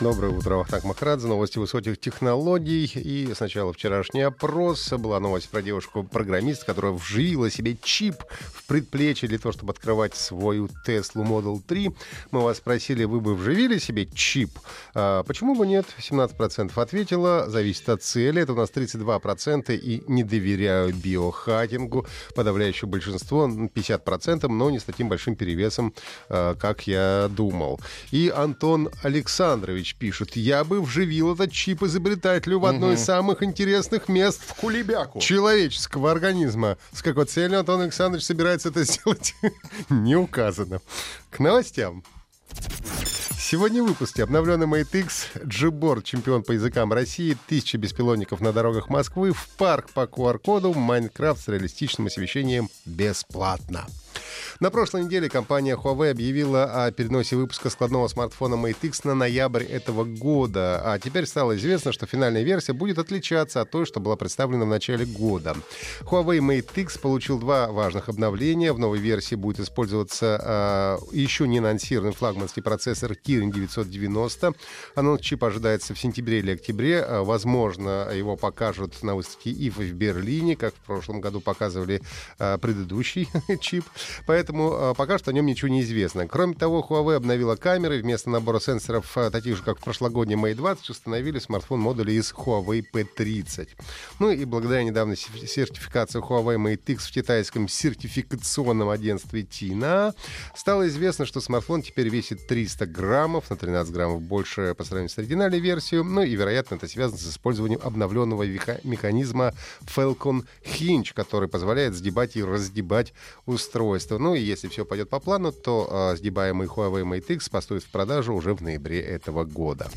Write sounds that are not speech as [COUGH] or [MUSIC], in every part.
Доброе утро, Вахтанг Махрадзе, новости высоких технологий. И сначала вчерашний опрос. Была новость про девушку-программист, которая вживила себе чип в предплечье для того, чтобы открывать свою Tesla Model 3. Мы вас спросили, вы бы вживили себе чип? А, почему бы нет? 17% ответила. Зависит от цели. Это у нас 32% и не доверяю биохакингу. Подавляющее большинство, 50%, но не с таким большим перевесом, а, как я думал. И Антон Александрович Иванович пишет, я бы вживил этот чип изобретателю в одно из самых интересных мест в кулебяку человеческого организма. С какой целью Антон Александрович собирается это [LAUGHS] сделать, не указано. К новостям. Сегодня в выпуске обновленный Mate X, Gboard, чемпион по языкам России, тысяча беспилотников на дорогах Москвы, в парк по QR-коду, Майнкрафт с реалистичным освещением бесплатно. На прошлой неделе компания Huawei объявила о переносе выпуска складного смартфона Mate X на ноябрь этого года. А теперь стало известно, что финальная версия будет отличаться от той, что была представлена в начале года. Huawei Mate X получил два важных обновления. В новой версии будет использоваться э, еще не анонсированный флагманский процессор Kirin 990. Анонс чипа ожидается в сентябре или октябре. А, возможно, его покажут на выставке IFA в Берлине, как в прошлом году показывали э, предыдущий [LAUGHS] чип. Поэтому э, пока что о нем ничего не известно. Кроме того, Huawei обновила камеры. Вместо набора сенсоров, э, таких же, как в прошлогодней Mate 20, установили смартфон-модули из Huawei P30. Ну и благодаря недавней сертификации Huawei Mate X в китайском сертификационном агентстве TINA стало известно, что смартфон теперь весит 300 граммов, на 13 граммов больше по сравнению с оригинальной версией. Ну и, вероятно, это связано с использованием обновленного механизма Falcon Hinge, который позволяет сгибать и раздебать устройство устройства. Ну и если все пойдет по плану, то э, сгибаемый Huawei Mate X поступит в продажу уже в ноябре этого года.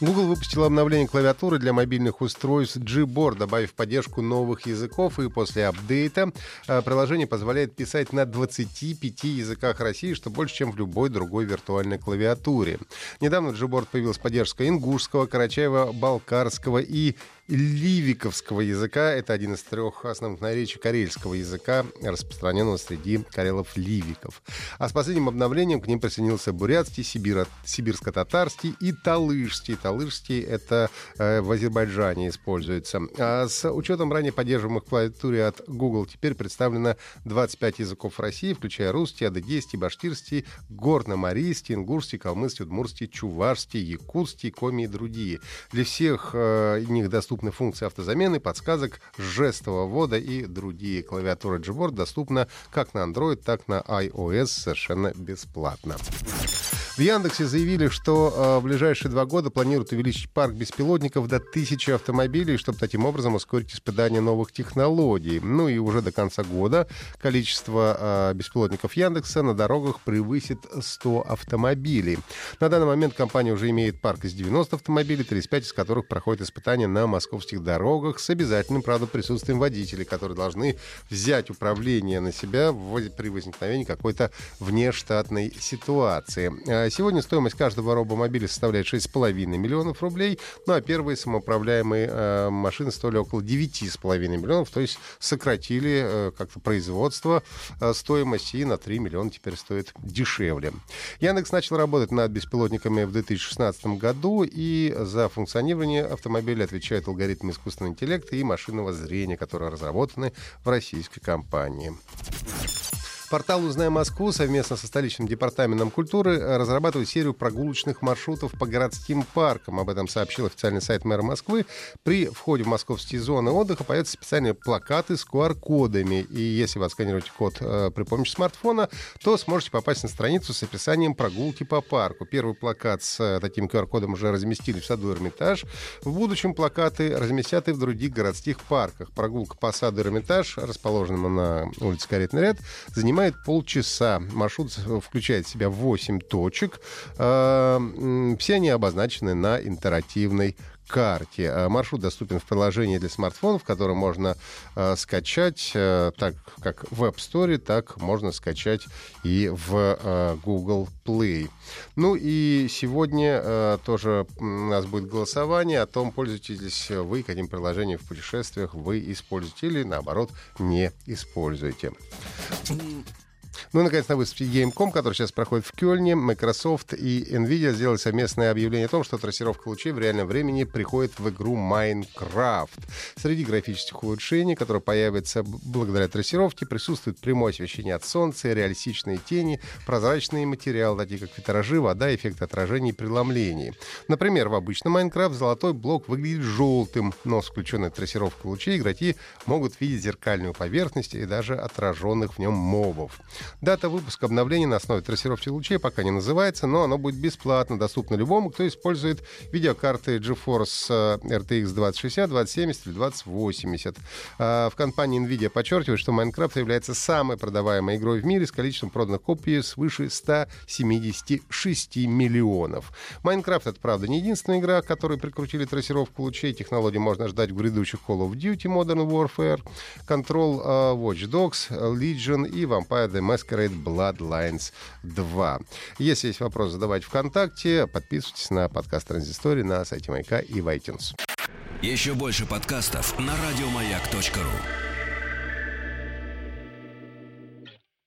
Google выпустил обновление клавиатуры для мобильных устройств Gboard, добавив поддержку новых языков, и после апдейта э, приложение позволяет писать на 25 языках России, что больше, чем в любой другой виртуальной клавиатуре. Недавно Gboard появилась поддержка ингушского, карачаева, балкарского и ливиковского языка. Это один из трех основных наречий карельского языка, распространенного среди карелов-ливиков. А с последним обновлением к ним присоединился бурятский, сибиро- сибирско-татарский и талышский. Талышский — это э, в Азербайджане используется. А с учетом ранее поддерживаемых клавиатуре от Google теперь представлено 25 языков России, включая русский, адыгейский, баштирский, горно-марийский, ингурский, калмыцкий, удмурский, чувашский, якутский, коми и другие. Для всех э, них доступны доступны функции автозамены, подсказок, жестового ввода и другие. Клавиатура Gboard доступна как на Android, так на iOS совершенно бесплатно. В Яндексе заявили, что э, в ближайшие два года планируют увеличить парк беспилотников до тысячи автомобилей, чтобы таким образом ускорить испытание новых технологий. Ну и уже до конца года количество э, беспилотников Яндекса на дорогах превысит 100 автомобилей. На данный момент компания уже имеет парк из 90 автомобилей, 35 из которых проходят испытания на московских дорогах с обязательным, правда, присутствием водителей, которые должны взять управление на себя при возникновении какой-то внештатной ситуации. Э, сегодня стоимость каждого робомобиля составляет 6,5 миллионов рублей, ну а первые самоуправляемые э, машины стоили около 9,5 миллионов, то есть сократили э, как-то производство стоимости и на 3 миллиона теперь стоит дешевле. Яндекс начал работать над беспилотниками в 2016 году, и за функционирование автомобиля отвечают алгоритмы искусственного интеллекта и машинного зрения, которые разработаны в российской компании. Портал «Узнай Москву» совместно со столичным департаментом культуры разрабатывает серию прогулочных маршрутов по городским паркам. Об этом сообщил официальный сайт мэра Москвы. При входе в московские зоны отдыха появятся специальные плакаты с QR-кодами. И если вы отсканируете код э, при помощи смартфона, то сможете попасть на страницу с описанием прогулки по парку. Первый плакат с э, таким QR-кодом уже разместили в саду Эрмитаж. В будущем плакаты разместят и в других городских парках. Прогулка по саду Эрмитаж, расположенному на улице Каретный ряд, занимает занимает полчаса. Маршрут включает в себя 8 точек. А, все они обозначены на интерактивной карте. А маршрут доступен в приложении для смартфонов, которое можно э, скачать э, так как в App Store, так можно скачать и в э, Google Play. Ну и сегодня э, тоже у нас будет голосование о том, пользуетесь вы каким приложением в путешествиях вы используете или наоборот не используете. Ну и, наконец, на выставке Game.com, который сейчас проходит в Кёльне, Microsoft и Nvidia сделали совместное объявление о том, что трассировка лучей в реальном времени приходит в игру Minecraft. Среди графических улучшений, которые появятся благодаря трассировке, присутствует прямое освещение от солнца, реалистичные тени, прозрачные материалы, такие как витражи, вода, эффект отражений и преломлений. Например, в обычном Minecraft золотой блок выглядит желтым, но с включенной трассировкой лучей игроки могут видеть зеркальную поверхность и даже отраженных в нем мобов. Дата выпуска обновления на основе трассировки лучей пока не называется, но оно будет бесплатно, доступно любому, кто использует видеокарты GeForce э, RTX 2060, 2070 или 2080. А в компании NVIDIA подчеркивают, что Minecraft является самой продаваемой игрой в мире с количеством проданных копий свыше 176 миллионов. Minecraft — это, правда, не единственная игра, к которой прикрутили трассировку лучей. Технологии можно ждать в грядущих Call of Duty Modern Warfare, Control, uh, Watch Dogs, Legion и Vampire the Masquerade Bloodlines 2. Если есть вопрос, задавайте ВКонтакте. Подписывайтесь на подкаст Транзистории на сайте Маяка и в iTunes. Еще больше подкастов на радиомаяк.ру